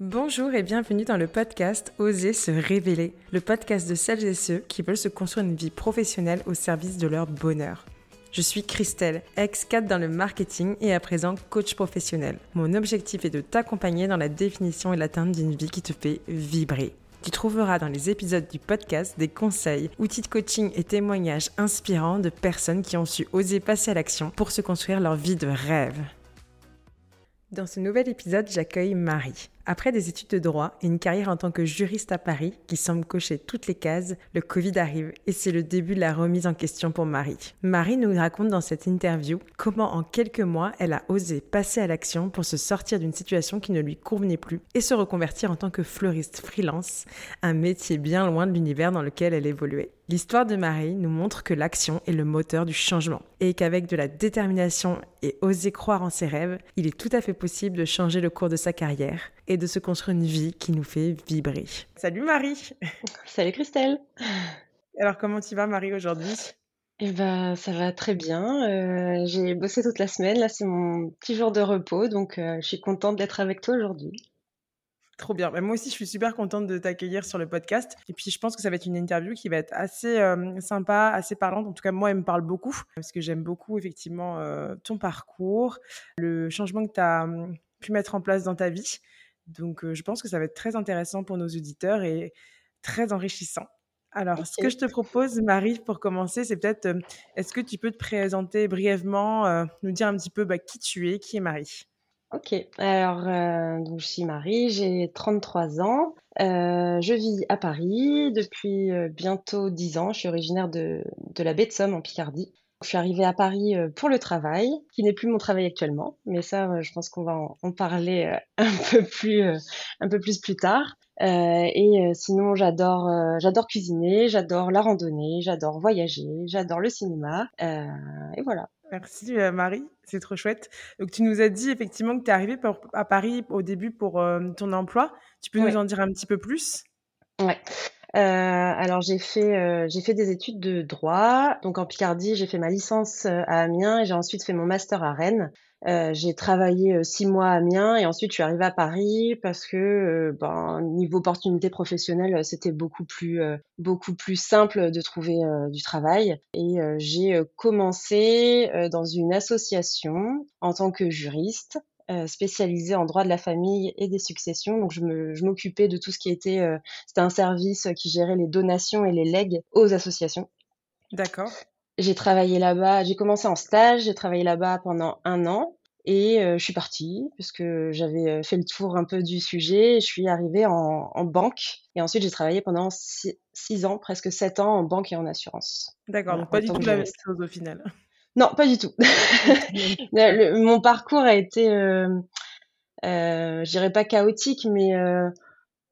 Bonjour et bienvenue dans le podcast Oser se révéler, le podcast de celles et ceux qui veulent se construire une vie professionnelle au service de leur bonheur. Je suis Christelle, ex-cadre dans le marketing et à présent coach professionnel. Mon objectif est de t'accompagner dans la définition et l'atteinte d'une vie qui te fait vibrer. Tu trouveras dans les épisodes du podcast des conseils, outils de coaching et témoignages inspirants de personnes qui ont su oser passer à l'action pour se construire leur vie de rêve. Dans ce nouvel épisode, j'accueille Marie. Après des études de droit et une carrière en tant que juriste à Paris qui semble cocher toutes les cases, le Covid arrive et c'est le début de la remise en question pour Marie. Marie nous raconte dans cette interview comment en quelques mois elle a osé passer à l'action pour se sortir d'une situation qui ne lui convenait plus et se reconvertir en tant que fleuriste freelance, un métier bien loin de l'univers dans lequel elle évoluait. L'histoire de Marie nous montre que l'action est le moteur du changement et qu'avec de la détermination et oser croire en ses rêves, il est tout à fait possible de changer le cours de sa carrière et de se construire une vie qui nous fait vibrer. Salut Marie Salut Christelle Alors comment tu vas Marie aujourd'hui? Eh ben, ça va très bien. Euh, j'ai bossé toute la semaine. Là, c'est mon petit jour de repos, donc euh, je suis contente d'être avec toi aujourd'hui. Trop bien. Bah, moi aussi, je suis super contente de t'accueillir sur le podcast. Et puis, je pense que ça va être une interview qui va être assez euh, sympa, assez parlante. En tout cas, moi, elle me parle beaucoup parce que j'aime beaucoup, effectivement, ton parcours, le changement que tu as pu mettre en place dans ta vie. Donc, je pense que ça va être très intéressant pour nos auditeurs et très enrichissant. Alors, ce que je te propose, Marie, pour commencer, c'est peut-être, est-ce que tu peux te présenter brièvement, nous dire un petit peu bah, qui tu es, qui est Marie? Ok, alors donc, je suis Marie, j'ai 33 ans, je vis à Paris depuis bientôt 10 ans, je suis originaire de, de la baie de Somme en Picardie. Je suis arrivée à Paris euh, pour le travail, qui n'est plus mon travail actuellement, mais ça, euh, je pense qu'on va en, parler euh, un peu plus, un peu plus plus tard. et sinon, j'adore, j'adore cuisiner, j'adore la randonnée, j'adore voyager, j'adore le cinéma, et voilà. Merci Marie, c'est trop chouette. Donc tu nous as dit effectivement que tu es arrivée à Paris au début pour ton emploi. Tu peux nous en dire un petit peu plus? Ouais. Euh, alors j'ai fait euh, j'ai fait des études de droit. Donc en Picardie, j'ai fait ma licence euh, à Amiens et j'ai ensuite fait mon master à Rennes. j'ai travaillé six mois à Amiens et ensuite je suis arrivée à Paris parce que ben, niveau opportunité professionnelle c'était beaucoup plus beaucoup plus simple de trouver du travail et j'ai commencé dans une association en tant que juriste euh, spécialisée en droit de la famille et des successions. Donc je m'occupais de tout ce qui était, euh, c'était un service qui gérait les donations et les legs aux associations. D'accord. J'ai travaillé là-bas, j'ai commencé en stage, j'ai travaillé là-bas pendant un an et euh, je suis partie parce que j'avais fait le tour un peu du sujet. Je suis arrivée en, en banque et ensuite j'ai travaillé pendant six, ans, presque sept ans en banque et en assurance. D'accord, donc pas du tout la même chose au final. Non, pas du tout. mon parcours a été, euh, euh, je dirais pas chaotique, mais euh,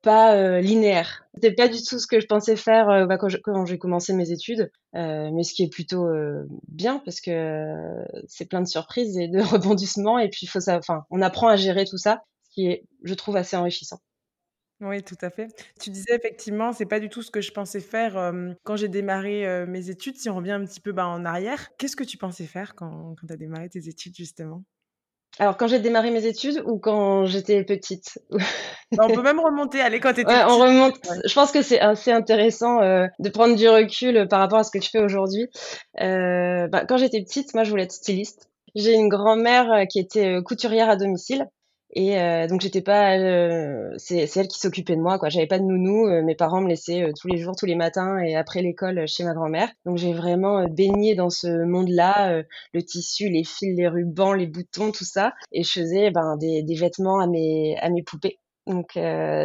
pas euh, linéaire. C'était pas du tout ce que je pensais faire bah, quand j'ai commencé mes études, mais ce qui est plutôt bien parce que c'est plein de surprises et de rebondissements et puis faut ça, enfin, on apprend à gérer tout ça, ce qui est, je trouve, assez enrichissant. Oui, tout à fait. Tu disais effectivement, c'est pas du tout ce que je pensais faire quand j'ai démarré mes études. Si on revient un petit peu bah, en arrière, qu'est-ce que tu pensais faire quand, quand tu as démarré tes études justement? Alors, quand j'ai démarré mes études ou quand j'étais petite? Bah, On peut même remonter, allez, quand tu étais ouais, on remonte. Je pense que c'est assez intéressant de prendre du recul par rapport à ce que tu fais aujourd'hui. Bah, quand j'étais petite, moi, je voulais être styliste. J'ai une grand-mère qui était couturière à domicile. Et euh, donc j'étais pas, euh, c'est elle qui s'occupait de moi quoi. J'avais pas de nounou, euh, mes parents me laissaient euh, tous les jours, tous les matins et après l'école chez ma grand-mère. Donc j'ai vraiment baigné dans ce monde-là, le tissu, les fils, les rubans, les boutons, tout ça. Et je faisais ben des, des vêtements à mes à mes poupées. Donc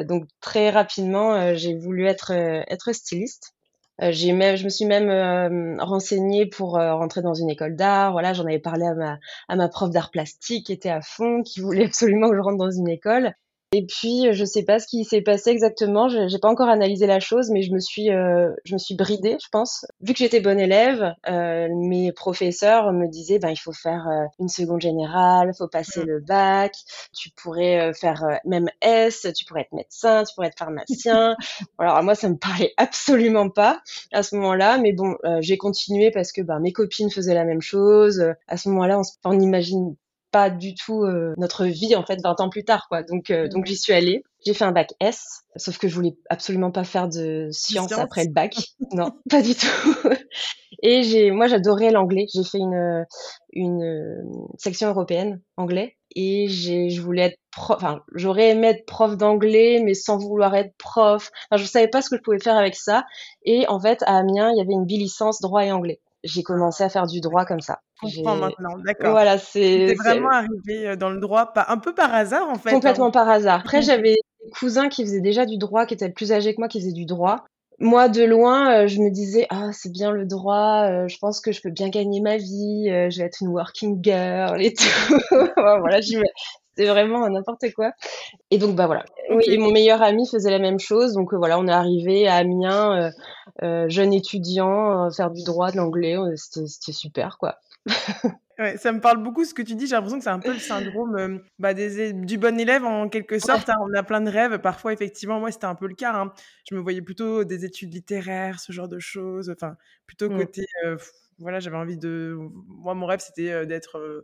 donc très rapidement j'ai voulu être être styliste. Euh, j'ai même, je me suis même euh, renseignée pour euh, rentrer dans une école d'art. Voilà, j'en avais parlé à ma, à ma prof d'art plastique qui était à fond, qui voulait absolument que je rentre dans une école. Et puis, je sais pas ce qui s'est passé exactement. Je J'ai pas encore analysé la chose, mais je me suis, euh, je me suis bridée, je pense. Vu que j'étais bonne élève, euh, mes professeurs me disaient, ben il faut faire euh, une seconde générale, faut passer mmh. le bac. Tu pourrais euh, faire euh, même S, tu pourrais être médecin, tu pourrais être pharmacien. Alors moi, ça me parlait absolument pas à ce moment-là, mais bon, j'ai continué parce que ben mes copines faisaient la même chose. À ce moment-là, on, on imagine pas du tout notre vie en fait 20 ans plus tard quoi. Donc donc j'y suis allée. J'ai fait un bac S, sauf que je voulais absolument pas faire de sciences après le bac. non, pas du tout. Et j'ai moi j'adorais l'anglais. J'ai fait une une section européenne anglais et j'ai je voulais être prof enfin j'aurais aimé être prof d'anglais mais sans vouloir être prof enfin je savais pas ce que je pouvais faire avec ça et en fait à Amiens il y avait une bilicence droit et anglais j'ai commencé à faire du droit comme ça. Je comprends maintenant, d'accord. Voilà, c'est. Vraiment arrivé euh, dans le droit, un peu par hasard en fait. Complètement hein. par hasard. Après, j'avais des cousins qui faisaient déjà du droit, qui étaient plus âgés que moi, qui faisaient du droit. Moi, de loin, euh, je me disais, ah, c'est bien le droit, euh, je pense que je peux bien gagner ma vie, je vais être une working girl et tout. voilà, c'était vraiment n'importe quoi. Et donc, bah voilà. Oui, et mon meilleur ami faisait la même chose. Donc, voilà, on est arrivé à Amiens euh, jeune étudiant, euh, faire du droit, de l'anglais, euh, c'était super, quoi. ouais, ça me parle beaucoup ce que tu dis. J'ai l'impression que c'est un peu le syndrome bah, des, du bon élève en quelque sorte. Hein. On a plein de rêves. Parfois, effectivement, moi, c'était un peu le cas. Hein. Je me voyais plutôt des études littéraires, ce genre de choses. Enfin, plutôt mmh. côté. voilà, j'avais envie de. Moi, mon rêve, c'était d'être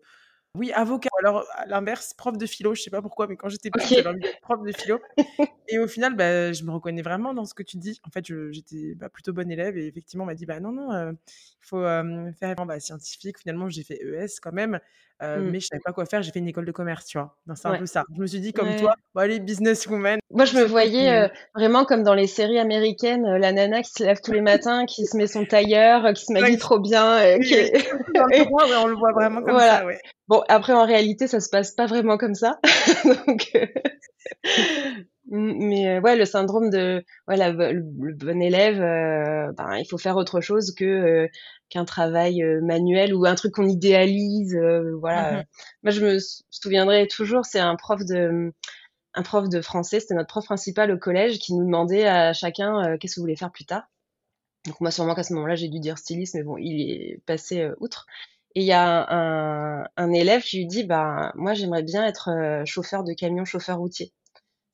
oui, avocat. Alors, à l'inverse, prof de philo, je sais pas pourquoi, mais quand j'étais petite, j'avais envie d'être prof de philo. et au final, bah, je me reconnais vraiment dans ce que tu dis. En fait, j'étais bah, plutôt bonne élève et effectivement, on m'a dit, bah non, non, il faut faire bah, scientifique. Finalement, j'ai fait ES quand même. Euh, mmh. mais je savais pas quoi faire. J'ai fait une école de commerce, tu vois. C'est un peu ça. Je me suis dit, comme toi, bon, allez, businesswoman. Moi, je me voyais euh, vraiment comme dans les séries américaines, euh, la nana qui se lève tous les matins, qui se met son tailleur, qui se maquille trop bien. Qui... on le voit vraiment comme ça, ouais. Bon, après, en réalité, ça se passe pas vraiment comme ça. Donc, mais ouais, le syndrome de voilà, le, bon élève, ben, il faut faire autre chose que qu'un travail manuel ou un truc qu'on idéalise. voilà. Mmh Moi, je me souviendrai toujours, c'est un prof de un prof de français, c'était notre prof principal au collège, qui nous demandait à chacun qu'est-ce que vous voulez faire plus tard. Donc moi, sûrement qu'à ce moment-là, j'ai dû dire styliste, mais bon, il est passé outre. Et il y a un, un, élève qui lui dit, bah moi, j'aimerais bien être chauffeur de camion, chauffeur routier.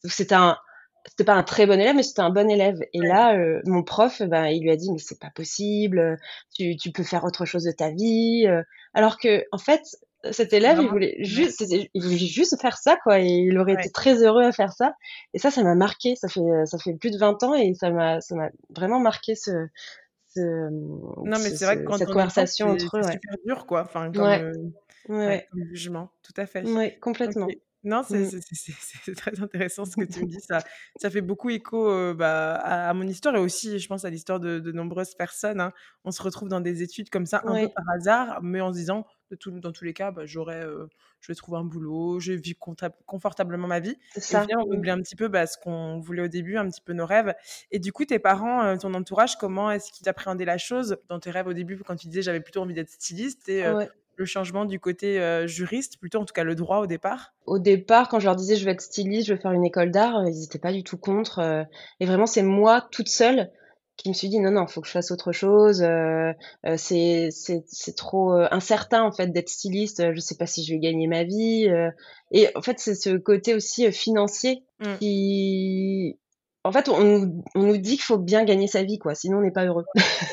C'était un, c'était pas un très bon élève, mais c'était un bon élève. Et là, euh, mon prof, ben, il lui a dit, mais c'est pas possible, tu, tu peux faire autre chose de ta vie. Euh. Alors que, en fait, cet élève, il voulait juste, il voulait juste faire ça, quoi. Et il aurait été très heureux à faire ça. Et ça, ça m'a marqué. Ça fait, ça fait plus de 20 ans et ça m'a, ça m'a vraiment marqué ce, ce non, mais c'est vrai que quand cette conversation entre eux, c'est super dur, quoi. Enfin, comme, euh, ouais. comme jugement, tout à fait. Oui, complètement. Non, mmh. c'est très intéressant ce que tu me dis. Ça, ça fait beaucoup écho bah, à, mon histoire et aussi, je pense, à l'histoire de, nombreuses personnes. Hein. On se retrouve dans des études comme ça, un peu par hasard, mais en se disant, de tout, dans tous les cas, bah, j'aurais, je vais trouver un boulot, je vis confortablement ma vie. Et ça. on mmh. oublie un petit peu bah, ce qu'on voulait au début, un petit peu nos rêves. Et du coup, tes parents, ton entourage, comment est-ce qu'ils appréhendaient la chose dans tes rêves au début, quand tu disais j'avais plutôt envie d'être styliste et le changement du côté euh, juriste, plutôt en tout cas le droit au départ? Au départ, quand je leur disais je vais être styliste, je vais faire une école d'art, euh, ils n'étaient pas du tout contre. Euh, et vraiment, c'est moi toute seule qui me suis dit non non, faut que je fasse autre chose. c'est c'est trop incertain en fait d'être styliste. Je sais pas si je vais gagner ma vie. et en fait, c'est ce côté aussi financier mmh. qui en fait, on, on nous dit qu'il faut bien gagner sa vie, quoi. Sinon, on n'est pas heureux.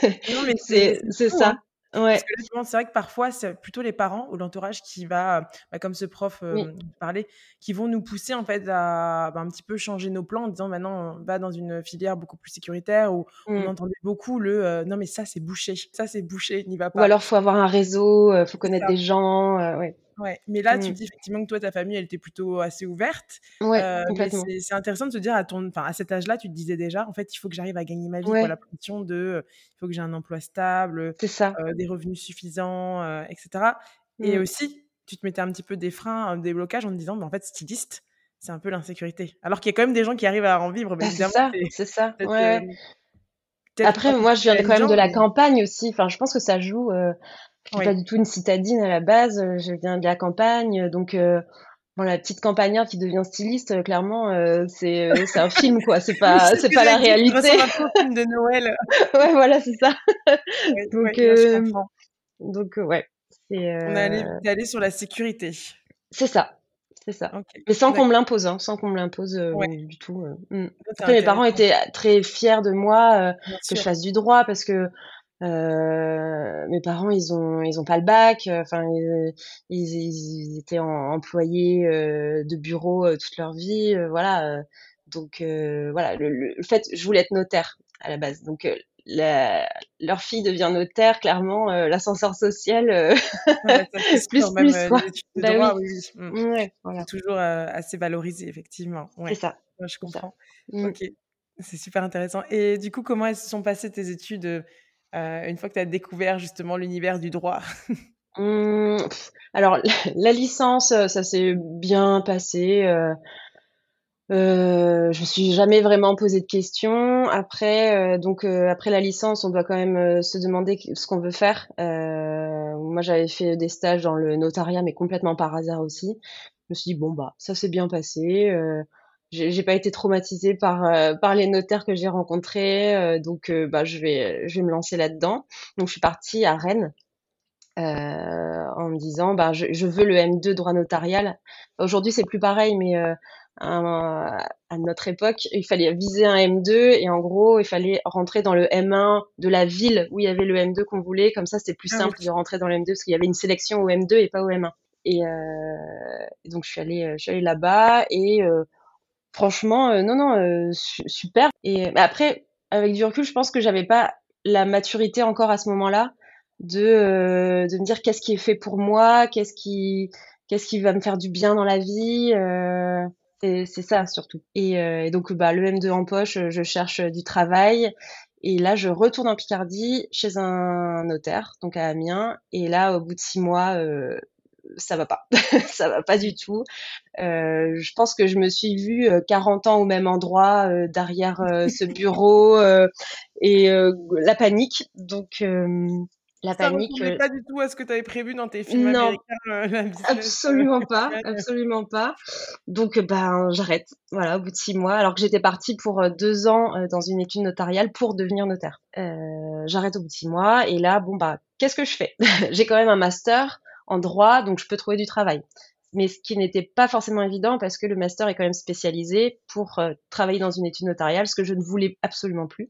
Non, mais c'est ça. Hein. Ouais. c'est vrai que parfois, c'est plutôt les parents ou l'entourage qui va, bah, comme ce prof euh, parlait, qui vont nous pousser en fait à bah, un petit peu changer nos plans en disant maintenant on va dans une filière beaucoup plus sécuritaire où on mmh. entendait beaucoup le euh, non mais ça c'est bouché, ça c'est bouché, n'y va pas. Ou alors faut avoir un réseau, euh, faut connaître des gens, ouais. Ouais, mais là, tu mmh. dis effectivement que toi, ta famille, elle était plutôt assez ouverte. Ouais, euh, complètement. C'est intéressant de se dire, à, ton, à cet âge-là, tu te disais déjà, en fait, il faut que j'arrive à gagner ma vie. pour la pression de, il faut que j'ai un emploi stable, ça. Euh, des revenus suffisants, euh, etc. Et mmh. aussi, tu te mettais un petit peu des freins, des blocages en te disant, bah, en fait, styliste, c'est un peu l'insécurité. Alors qu'il y a quand même des gens qui arrivent à en vivre. Bah, c'est ça, c'est ça. Ouais. Après, moi, je viens quand même de la campagne aussi. Enfin, je pense que ça joue. Je suis pas du tout une citadine à la base. Euh, je viens de la campagne, donc euh, bon, la petite campagnarde qui devient styliste, euh, clairement, c'est c'est un film quoi. C'est pas c'est pas la réalité. C'est un film de Noël. ouais, voilà, c'est ça. donc donc ouais. On est allé, sur la sécurité. C'est ça. C'est ça. Mais sans qu'on me l'impose, hein, sans qu'on me l'impose du tout. Hmm. Après, mes parents étaient très fiers de moi, que je fasse du droit, parce que Euh, mes parents, ils ont, ils ont pas le bac. Enfin, ils, ils, étaient employés euh, de bureau euh, toute leur vie. voilà. donc voilà, le, le, fait, je voulais être notaire à la base. Donc la, leur fille devient notaire, clairement, l'ascenseur social, plus, plus, bah oui. Mm. Ouais, voilà. toujours assez valorisé, effectivement. Ouais. C'est ça. je comprends. Mm. Ok, c'est super intéressant. Et du coup, comment elles se sont passées tes études euh, une fois que tu as découvert justement l'univers du droit mmh, Alors, la, licence, euh, ça s'est bien passé. Euh, euh, je me suis jamais vraiment posé de questions. Après, donc après la licence, on doit quand même se demander ce qu'on veut faire. moi, j'avais fait des stages dans le notariat, mais complètement par hasard aussi. Je me suis dit bon bah ça s'est bien passé j'ai pas été traumatisée par euh, par les notaires que j'ai rencontrés, euh, donc euh, bah je vais je vais me lancer là-dedans. Donc je suis partie à Rennes en me disant bah je, je, veux le M2 droit notarial. Aujourd'hui c'est plus pareil, mais à, à, notre époque il fallait viser un M2 et en gros il fallait rentrer dans le M1 de la ville où il y avait le M2 qu'on voulait. Comme ça c'était plus ah simple de rentrer dans le M2 parce qu'il y avait une sélection au M2 et pas au M1. Et, et donc je suis allée je suis allée là-bas et Franchement, euh, non, non, euh, super. Et après, avec du recul, je pense que j'avais pas la maturité encore à ce moment-là de, euh, de me dire qu'est-ce qui est fait pour moi, qu'est-ce qui, qu'est-ce qui va me faire du bien dans la vie. c'est ça surtout. Et, donc, bah, le M2 en poche, je cherche du travail. Et là, je retourne en Picardie chez un notaire, donc à Amiens. Et là, au bout de six mois, ça va pas, ça va pas du tout. Euh, je pense que je me suis vue 40 euh, ans au même endroit, euh, derrière ce bureau, et la panique. Donc la ça panique. Ça pas du tout à ce que tu avais prévu dans tes films non, américains. absolument pas, absolument pas. Donc ben j'arrête. Voilà, au bout de six mois, alors que j'étais partie pour deux ans dans une étude notariale pour devenir notaire. j'arrête au bout de six mois et là bon bah qu'est-ce que je fais? J'ai quand même un master en droit, donc je peux trouver du travail. Mais ce qui n'était pas forcément évident parce que le master est quand même spécialisé pour euh, travailler dans une étude notariale, ce que je ne voulais absolument plus.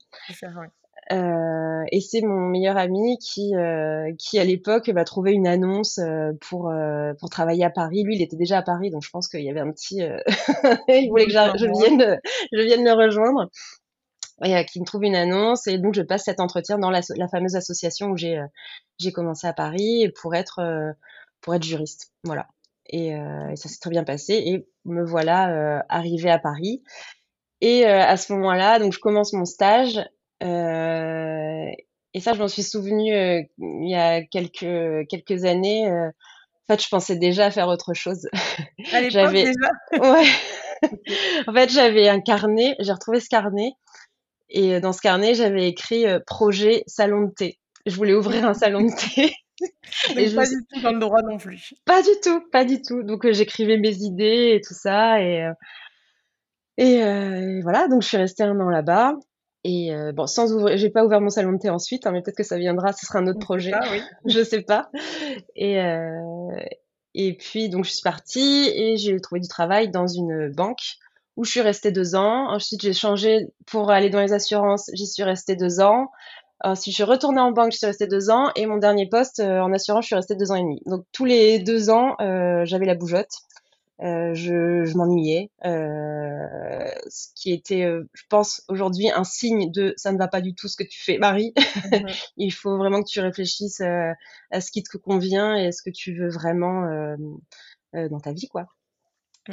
Euh, et c'est mon meilleur ami qui, euh, qui à l'époque va trouver une annonce pour pour travailler à Paris. Lui, il était déjà à Paris, donc je pense qu'il y avait un petit. il voulait que je vienne, je vienne le rejoindre. Et, qui me trouve une annonce et donc je passe cet entretien dans la, la fameuse association où j'ai j'ai commencé à Paris pour être pour être juriste. Voilà. Et, euh, ça s'est très bien passé. Et me voilà euh, arrivée à Paris. Et euh, à ce moment-là, donc je commence mon stage. et ça, je m'en suis souvenue il y a quelques quelques années. en fait, je pensais déjà à faire autre chose. j'avais déjà? ouais. en fait, j'avais un carnet. J'ai retrouvé ce carnet. Et dans ce carnet, j'avais écrit projet salon de thé. Je voulais ouvrir un salon de thé. et pas du tout dans le droit non plus. Pas du tout, pas du tout. Donc euh, j'écrivais mes idées et tout ça et euh, euh, et, voilà. Donc je suis restée un an là-bas. Et bon, sans ouvrir, j'ai pas ouvert mon salon de thé ensuite, hein, mais peut-être que ça viendra, ce sera un autre projet, oui. je sais pas. Et et puis donc je suis partie et j'ai trouvé du travail dans une banque où je suis restée deux ans. Ensuite j'ai changé pour aller dans les assurances, j'y suis restée deux ans. Euh, si je suis retournée en banque, je suis restée deux ans. Et mon dernier poste euh, en assurance, je suis restée deux ans et demi. Donc tous les deux ans, euh, j'avais la bougeotte. Euh, je, je m'ennuyais, ce qui était, je pense, aujourd'hui un signe de ça ne va pas du tout ce que tu fais, Marie. Mhm. Il faut vraiment que tu réfléchisses à ce qui te convient et à ce que tu veux vraiment dans ta vie, quoi.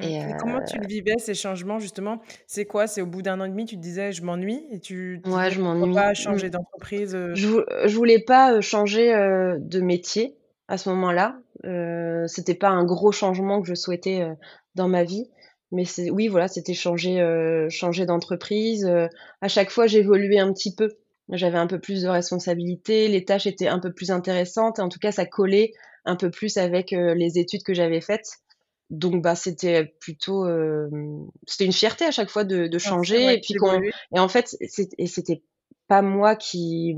Et, comment tu le vivais ces changements justement? C'est quoi? C'est au bout d'un an et demi, tu te disais je m'ennuie? Et tu ouais, je m'ennuie. pas changer d'entreprise je, je voulais pas changer de métier à ce moment-là. Euh, c'était pas un gros changement que je souhaitais dans ma vie, mais c'est oui voilà, c'était changer changer d'entreprise. à chaque fois, j'évoluais un petit peu. J'avais un peu plus de responsabilités, les tâches étaient un peu plus intéressantes. En tout cas, ça collait un peu plus avec les études que j'avais faites. Donc bah c'était plutôt euh, c'était une fierté à chaque fois de, de changer et puis et en fait et c'était pas moi qui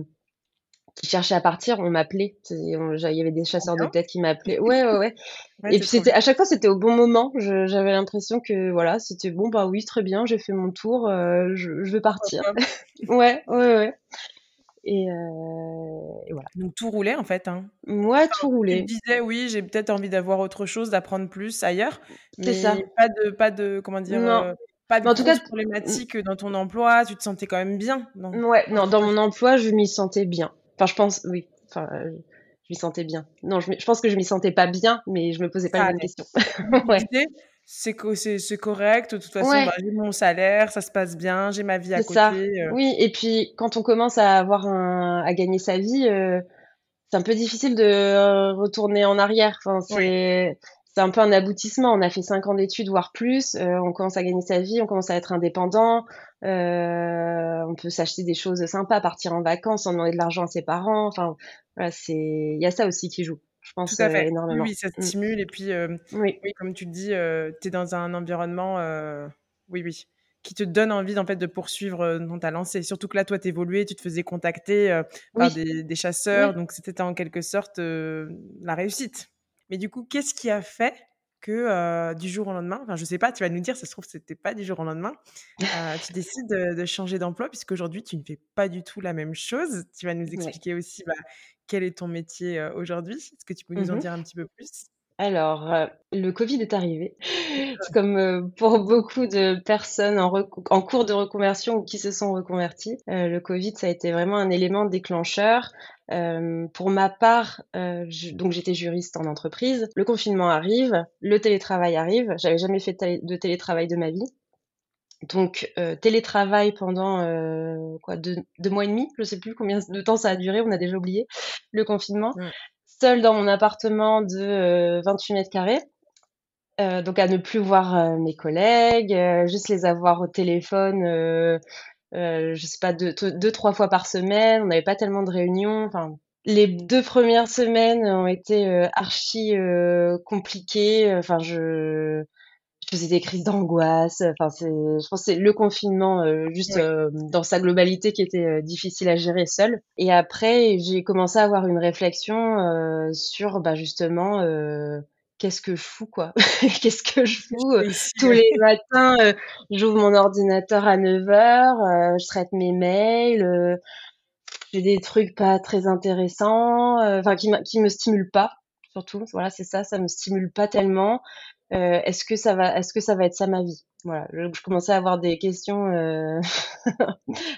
qui cherchait à partir, on m'appelait. Il y avait des chasseurs de tête qui m'appelaient. Ouais, ouais, ouais. et puis c'était à chaque fois c'était au bon moment. J'avais l'impression que voilà, c'était bon bah oui très bien, j'ai fait mon tour, euh, je, je veux partir. ouais, ouais, ouais. Et, et, voilà. Donc tout roulait en fait. Hein. Moi, tout roulait. Tu disais oui, j'ai peut-être envie d'avoir autre chose, d'apprendre plus ailleurs. C'est ça. Pas de, pas de, comment dire, pas de en tout cas, problématique dans ton emploi. Tu te sentais quand même bien. Non? Ouais, non, dans mon emploi, je m'y sentais bien. Enfin, je pense, oui. Enfin, je m'y sentais bien. Non, je, je, pense que je m'y sentais pas bien, mais je me posais pas la même question. ouais. C'est c'est correct, de toute façon, bah, j'ai mon salaire, ça se passe bien, j'ai ma vie à côté. Ça. Euh. Oui, et puis quand on commence à avoir un, à gagner sa vie, euh, c'est un peu difficile de retourner en arrière. Enfin, c'est c'est un peu un aboutissement. On a fait cinq ans d'études, voire plus. Euh, on commence à gagner sa vie, on commence à être indépendant. Euh, on peut s'acheter des choses sympas, partir en vacances, en demander de l'argent à ses parents. Enfin, voilà, c'est il y a ça aussi qui joue. Je pense Tout à fait. énormément. Oui, ça te mm. stimule. Et puis, oui. comme tu le dis, tu es dans un environnement, oui, oui, qui te donne envie en fait de poursuivre ton talent. C'est Surtout que là, toi, évolué, tu te faisais contacter par des, des, chasseurs, donc c'était en quelque sorte la réussite. Mais du coup, qu'est-ce qui a fait que du jour au lendemain, enfin je sais pas, tu vas nous dire, ça se trouve c'était pas du jour au lendemain, tu décides de, changer d'emploi puisqu'aujourd'hui tu ne fais pas du tout la même chose. Tu vas nous expliquer aussi bah, quel est ton métier aujourd'hui. Est-ce que tu peux nous en mmh dire un petit peu plus? Alors, le Covid est arrivé. Comme pour beaucoup de personnes en, en, cours de reconversion ou qui se sont reconverties, le Covid, ça a été vraiment un élément déclencheur. Euh, pour ma part, euh, donc j'étais juriste en entreprise. Le confinement arrive, le télétravail arrive. J'avais jamais fait de télétravail de ma vie. Donc euh, télétravail pendant euh, quoi deux, deux, mois et demi, je sais plus combien de temps ça a duré, on a déjà oublié le confinement. Seul dans mon appartement de 28 mètres carrés. donc à ne plus voir mes collègues, juste les avoir au téléphone euh, je sais pas, deux, deux, trois fois par semaine. On n'avait pas tellement de réunions. Enfin, les deux premières semaines ont été euh, archi euh, compliquées. Enfin, je faisais des crises d'angoisse. Enfin, c'est, je pense c'est le confinement juste dans sa globalité qui était difficile à gérer seul. Et après, j'ai commencé à avoir une réflexion sur, bah, justement qu'est-ce que je fous quoi? Qu'est-ce que je fous euh, Tous les matins, euh, j'ouvre mon ordinateur à 9h, euh, je traite mes mails, j'ai des trucs pas très intéressants, enfin qui, qui me stimulent pas surtout. Voilà, c'est ça, ça me stimule pas tellement. Est-ce que ça va est-ce que ça va être ça ma vie? Voilà, je, commençais à avoir des questions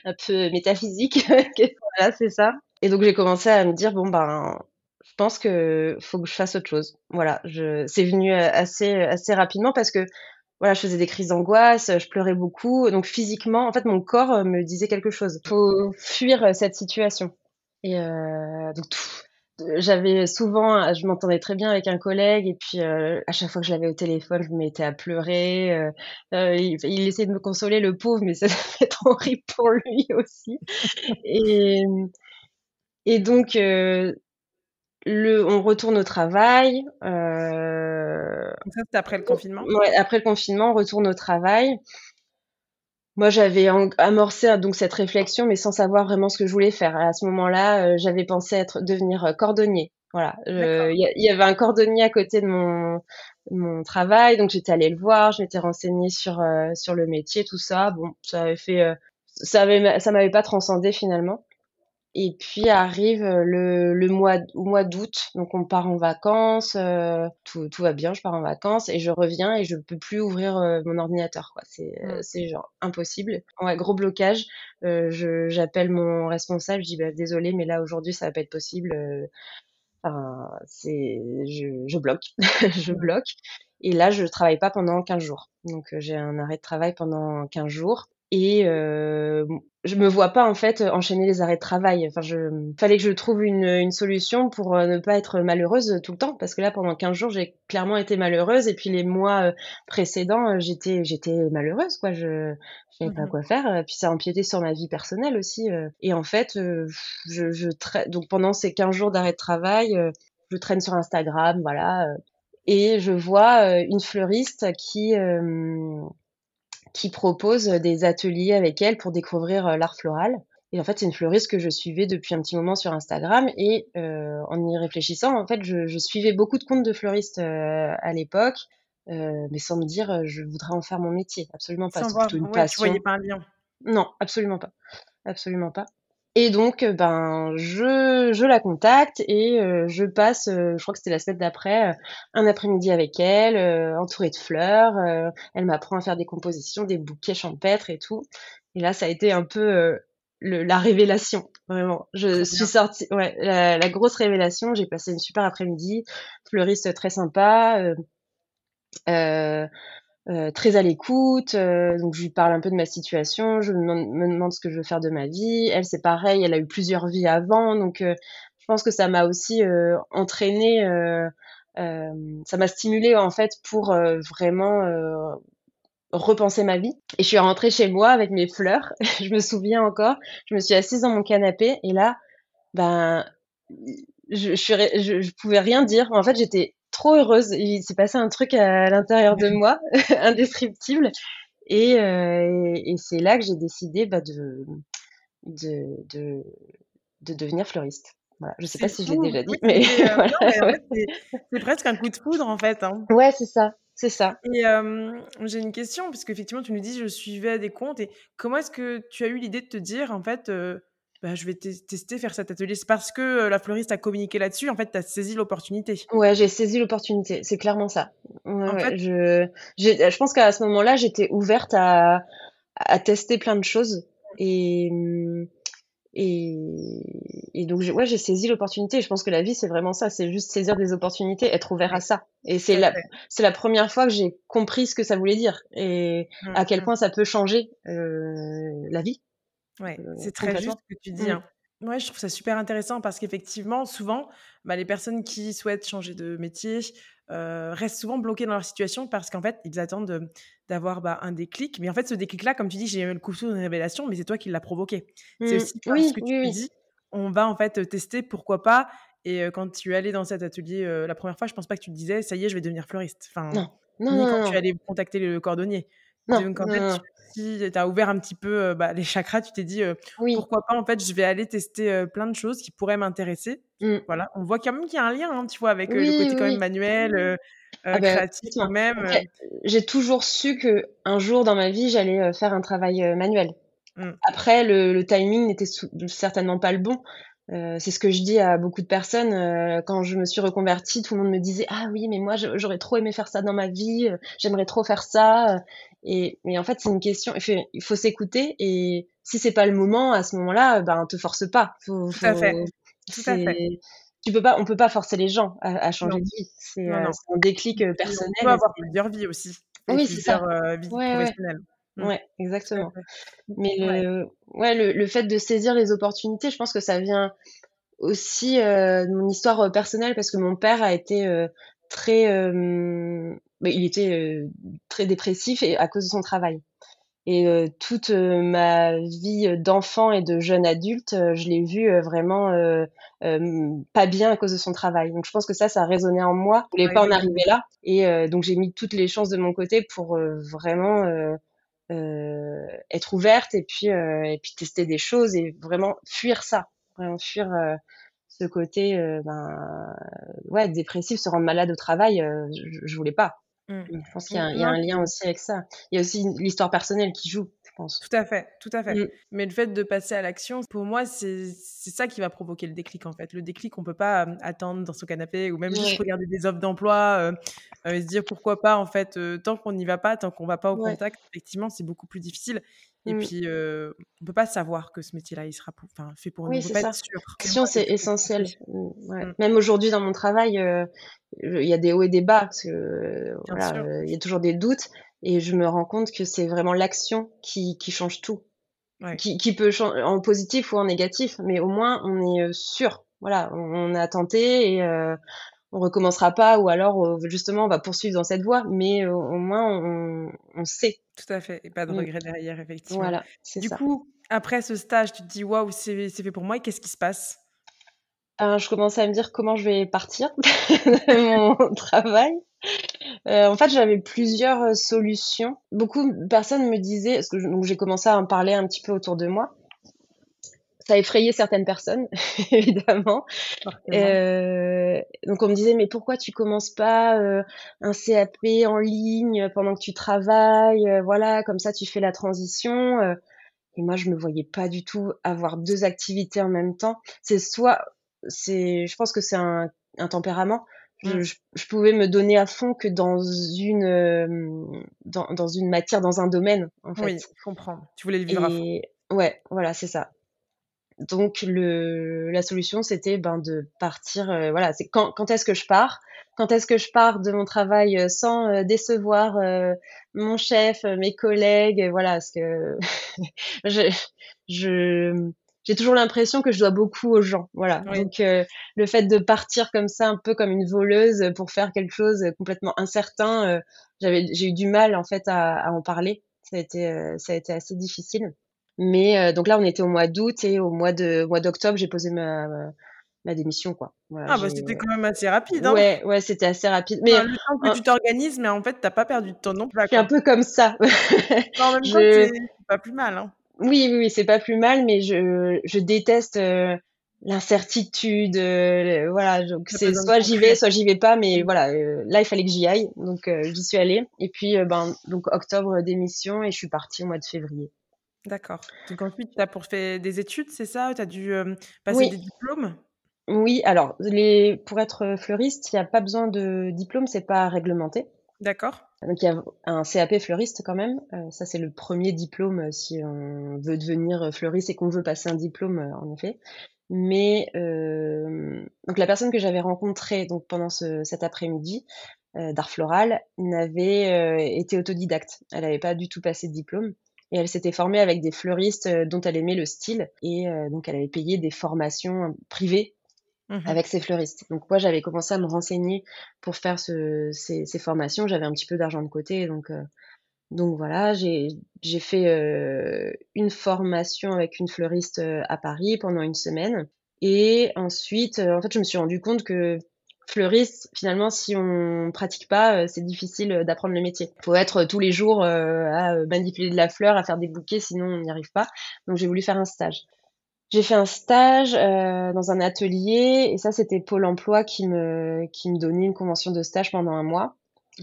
un peu métaphysiques. voilà, c'est ça. Et donc j'ai commencé à me dire bon ben je pense que faut que je fasse autre chose. Voilà, je, c'est venu euh, assez, assez rapidement parce que voilà, je faisais des crises d'angoisse, je pleurais beaucoup. Donc physiquement, en fait, mon corps euh, me disait quelque chose. Faut fuir euh, cette situation. Et euh, donc j'avais souvent, je m'entendais très bien avec un collègue et puis à chaque fois que je l'avais au téléphone, je me mettais à pleurer. Euh, il, il, essayait de me consoler, le pauvre, mais ça devait être horrible pour lui aussi. Et, et donc le, on retourne au travail. Euh... Ça, après le confinement? Ouais, après le confinement, on retourne au travail. Moi, j'avais amorcé donc cette réflexion, mais sans savoir vraiment ce que je voulais faire. À ce moment-là, euh, j'avais pensé être devenir euh, cordonnier. Voilà, il y, avait un cordonnier à côté de mon mon travail, donc j'étais allée le voir, je m'étais renseignée sur euh, sur le métier, tout ça. Bon, ça avait fait, ça avait, ça m'avait pas transcendé finalement. Et puis arrive euh, le, le mois, au mois d'août, donc on part en vacances, euh, tout, tout, va bien, je pars en vacances et je reviens et je peux plus ouvrir euh, mon ordinateur. Quoi. C'est, mmh. c'est genre impossible. Ouais, gros blocage. je, j'appelle mon responsable, je dis bah, désolé, mais là aujourd'hui ça va pas être possible. Enfin, c'est, je, je bloque, je mmh. bloque. Et là, je travaille pas pendant 15 jours. Donc j'ai un arrêt de travail pendant 15 jours et euh, je me vois pas en fait enchaîner les arrêts de travail. Enfin, je fallait que je trouve une, une solution pour euh, ne pas être malheureuse tout le temps parce que là pendant 15 jours, j'ai clairement été malheureuse et puis les mois euh, précédents, euh, j'étais j'étais malheureuse quoi, je je savais pas mmh quoi faire puis ça empiétait sur ma vie personnelle aussi et en fait je je donc pendant ces 15 jours d'arrêt de travail, je traîne sur Instagram, voilà et je vois une fleuriste qui qui propose des ateliers avec elle pour découvrir euh, l'art floral. Et en fait, c'est une fleuriste que je suivais depuis un petit moment sur Instagram. Et euh, en y réfléchissant, en fait, je, je, suivais beaucoup de comptes de fleuristes euh, à l'époque, euh, mais sans me dire euh, je voudrais en faire mon métier. Absolument pas. Sans voir, une passion. Tu voyais pas un lien Non, absolument pas. Absolument pas. Et donc, ben, je, je la contacte et je passe, je crois que c'était la semaine d'après, un après-midi avec elle, entourée de fleurs. elle m'apprend à faire des compositions, des bouquets champêtres et tout. Et là, ça a été un peu le, la révélation, vraiment. Je suis sortie, ouais, la, la grosse révélation. J'ai passé une super après-midi, fleuriste très sympa. Euh, euh, euh, très à l'écoute, euh, donc je lui parle un peu de ma situation, je me demande, ce que je veux faire de ma vie. Elle, c'est pareil, elle a eu plusieurs vies avant, donc euh, je pense que ça m'a aussi entraîné, ça m'a stimulé en fait pour vraiment repenser ma vie. Et je suis rentrée chez moi avec mes fleurs, je me souviens encore, je me suis assise dans mon canapé et là, ben, je, je, je, je pouvais rien dire. En fait, j'étais trop heureuse. Il s'est passé un truc à l'intérieur de moi, indescriptible. Et, euh, et c'est là que j'ai décidé bah, de, de, de, de, devenir fleuriste. Voilà. Je sais pas si je l'ai déjà dit, mais, euh, c'est presque un coup de foudre en fait. Hein. Ouais, c'est ça. C'est ça. Et euh, j'ai une question, parce qu'effectivement, tu nous dis, je suivais des comptes. Et comment est-ce que tu as eu l'idée de te dire, en fait, bah, je vais tester, faire cet atelier. C'est parce que la fleuriste a communiqué là-dessus, en fait, tu as saisi l'opportunité. Ouais, j'ai saisi l'opportunité, c'est clairement ça. en fait... je, je pense qu'à ce moment-là, j'étais ouverte à, à tester plein de choses. Et, et, et donc, ouais, j'ai saisi l'opportunité. Je pense que la vie, c'est vraiment ça. C'est juste saisir des opportunités, être ouvert à ça. Et c'est la, c'est la première fois que j'ai compris ce que ça voulait dire et mmh, à quel mmh. point ça peut changer euh, la vie. Ouais, euh, c'est très juste ce que tu dis. Mmh. Hein. je trouve ça super intéressant parce qu'effectivement, souvent, bah, les personnes qui souhaitent changer de métier euh, restent souvent bloquées dans leur situation parce qu'en fait, ils attendent d'avoir bah, un déclic. Mais en fait, ce déclic-là, comme tu dis, j'ai eu le coup de révélation, mais c'est toi qui l'as provoqué. C'est mmh. aussi parce ce que tu dis. On va en fait tester, pourquoi pas. Et quand tu es allé dans cet atelier la première fois, je pense pas que tu te disais, ça y est, je vais devenir fleuriste. Enfin, non, non, ni quand tu allais contacter le cordonnier. Non, Donc en fait, tu as ouvert un petit peu bah, les chakras, tu t'es dit pourquoi pas en fait, je vais aller tester plein de choses qui pourraient m'intéresser. Mmh. Voilà, on voit quand même qu'il y a un lien, hein, tu vois, avec le côté quand même manuel, ah bah, créatif quand même. J'ai toujours su que un jour dans ma vie, j'allais faire un travail manuel. Mmh. Après, le, le timing n'était certainement pas le bon. Euh, c'est ce que je dis à beaucoup de personnes. Euh, quand je me suis reconvertie, tout le monde me disait Ah oui, mais moi, j'aurais trop aimé faire ça dans ma vie, euh, j'aimerais trop faire ça. Et, mais en fait, c'est une question, il faut, faut s'écouter. Et si c'est pas le moment, à ce moment-là, ben, te force pas. Faut, Tout à fait. Tout à fait. Tu peux pas, on peut pas forcer les gens à, à changer de vie. C'est un déclic personnel. On peut avoir plusieurs vies aussi. Oui, c'est ça. professionnelles. Mmh. Ouais, exactement. Mais le, ouais, le, le, fait de saisir les opportunités, je pense que ça vient aussi euh, de mon histoire euh, personnelle parce que mon père a été euh, très, euh, bah, il était euh, très dépressif et à cause de son travail. Et toute ma vie d'enfant et de jeune adulte, je l'ai vu vraiment pas bien à cause de son travail. Donc je pense que ça, ça a résonné en moi. Je voulais pas en arriver là. Et donc j'ai mis toutes les chances de mon côté pour vraiment euh, être ouverte et puis euh, et puis tester des choses et vraiment fuir ça, vraiment fuir euh, ce côté ben ouais dépressif, se rendre malade au travail, je, je voulais pas. Mmh. Je pense qu'il y, a un lien aussi avec ça. Il y a aussi l'histoire personnelle qui joue. Je pense. Tout à fait, tout à fait. Mmh. Mais le fait de passer à l'action, pour moi, c'est ça qui va provoquer le déclic en fait. Le déclic, on peut pas attendre dans son canapé ou même juste regarder des offres d'emploi euh, et se dire pourquoi pas en fait. tant qu'on n'y va pas, tant qu'on va pas au contact, effectivement, c'est beaucoup plus difficile. Et mmh. puis, euh, on peut pas savoir que ce métier-là, il sera fait pour nous. Oui, c'est. Sûr. c'est essentiel. Ouais. Même aujourd'hui, dans mon travail, il y a des hauts et des bas, parce que voilà, il y a toujours des doutes. Et je me rends compte que c'est vraiment l'action qui, qui change tout. Ouais. Qui, qui, peut changer en positif ou en négatif, mais au moins on est sûr. Voilà, on, a tenté et euh, on recommencera pas, ou alors euh, justement on va poursuivre dans cette voie, mais euh, au moins on, on, sait. Tout à fait, et pas de regret derrière, effectivement. Voilà, du coup, après ce stage, tu te dis waouh, c'est fait pour moi, et qu'est-ce qui se passe? Euh, Je commence à me dire comment je vais partir de mon travail. Euh, en fait, j'avais plusieurs euh, solutions. Beaucoup de personnes me disaient, parce que j'ai commencé à en parler un petit peu autour de moi. Ça a effrayé certaines personnes, évidemment. Euh, donc on me disait, mais pourquoi tu commences pas euh, un CAP en ligne pendant que tu travailles Voilà, comme ça tu fais la transition. Et moi, je me voyais pas du tout avoir deux activités en même temps. C'est soit, c'est, je pense que c'est un, un tempérament. Je, Mm. je, je pouvais me donner à fond que dans une, euh, dans, dans une matière, dans un domaine, en fait. Oui, je comprends. Tu voulais le vivre à fond. Et ouais, voilà, c'est ça. Donc le la solution c'était ben de partir euh, voilà, c'est quand quand est-ce que je pars? Quand est-ce que je pars de mon travail euh, sans euh, décevoir euh, mon chef, mes collègues, voilà, parce que je je j'ai toujours l'impression que je dois beaucoup aux gens, voilà. Oui. Donc euh, le fait de partir comme ça un peu comme une voleuse pour faire quelque chose complètement incertain, euh, j'avais j'ai eu du mal en fait à, à en parler. Ça a été euh, ça a été assez difficile. Mais euh, donc là, on était au mois d'août et au mois de mois d'octobre, j'ai posé ma, ma, démission, quoi. Voilà, Ah bah c'était quand même assez rapide, hein. Ouais, ouais, c'était assez rapide. Mais Enfin, le temps que euh, tu t'organises, mais en fait, t'as pas perdu de temps non plus. suis un peu comme ça. Mais en même temps, je- c'est c'est pas plus mal, hein. Oui, oui, oui, c'est pas plus mal, mais je, je déteste euh, l'incertitude. euh, voilà, donc c'est soit j'y vais, soit j'y vais pas, mais voilà, euh, là, il fallait que j'y aille, donc j'y suis allée. Et puis, ben, donc octobre démission et je suis partie au mois de février. D'accord. Donc ensuite, tu as pourfait des études, c'est ça? Tu as dû passer Oui. des diplômes? Oui, alors les pour être fleuriste, il n'y a pas besoin de diplôme, c'est pas réglementé. D'accord. Donc il y a un CAP fleuriste quand même. Euh, ça c'est le premier diplôme euh, si on veut devenir euh, fleuriste et qu'on veut passer un diplôme en effet. Mais donc la personne que j'avais rencontrée donc pendant ce, cet après-midi d'art floral n'avait été autodidacte. Elle n'avait pas du tout passé de diplôme et elle s'était formée avec des fleuristes dont elle aimait le style et donc elle avait payé des formations privées Mhm. avec ces fleuristes. Donc moi, j'avais commencé à me renseigner pour faire ce, ces, formations. J'avais un petit peu d'argent de côté, donc euh, donc voilà, j'ai fait euh, une formation avec une fleuriste euh, à Paris pendant une semaine. Et ensuite, en fait, je me suis rendu compte que fleuriste, finalement, si on pratique pas, c'est difficile d'apprendre le métier. Il faut être tous les jours à manipuler de la fleur, à faire des bouquets, sinon on n'y arrive pas. Donc j'ai voulu faire un stage. J'ai fait un stage euh, dans un atelier et ça c'était Pôle Emploi qui me qui me donnait une convention de stage pendant un mois.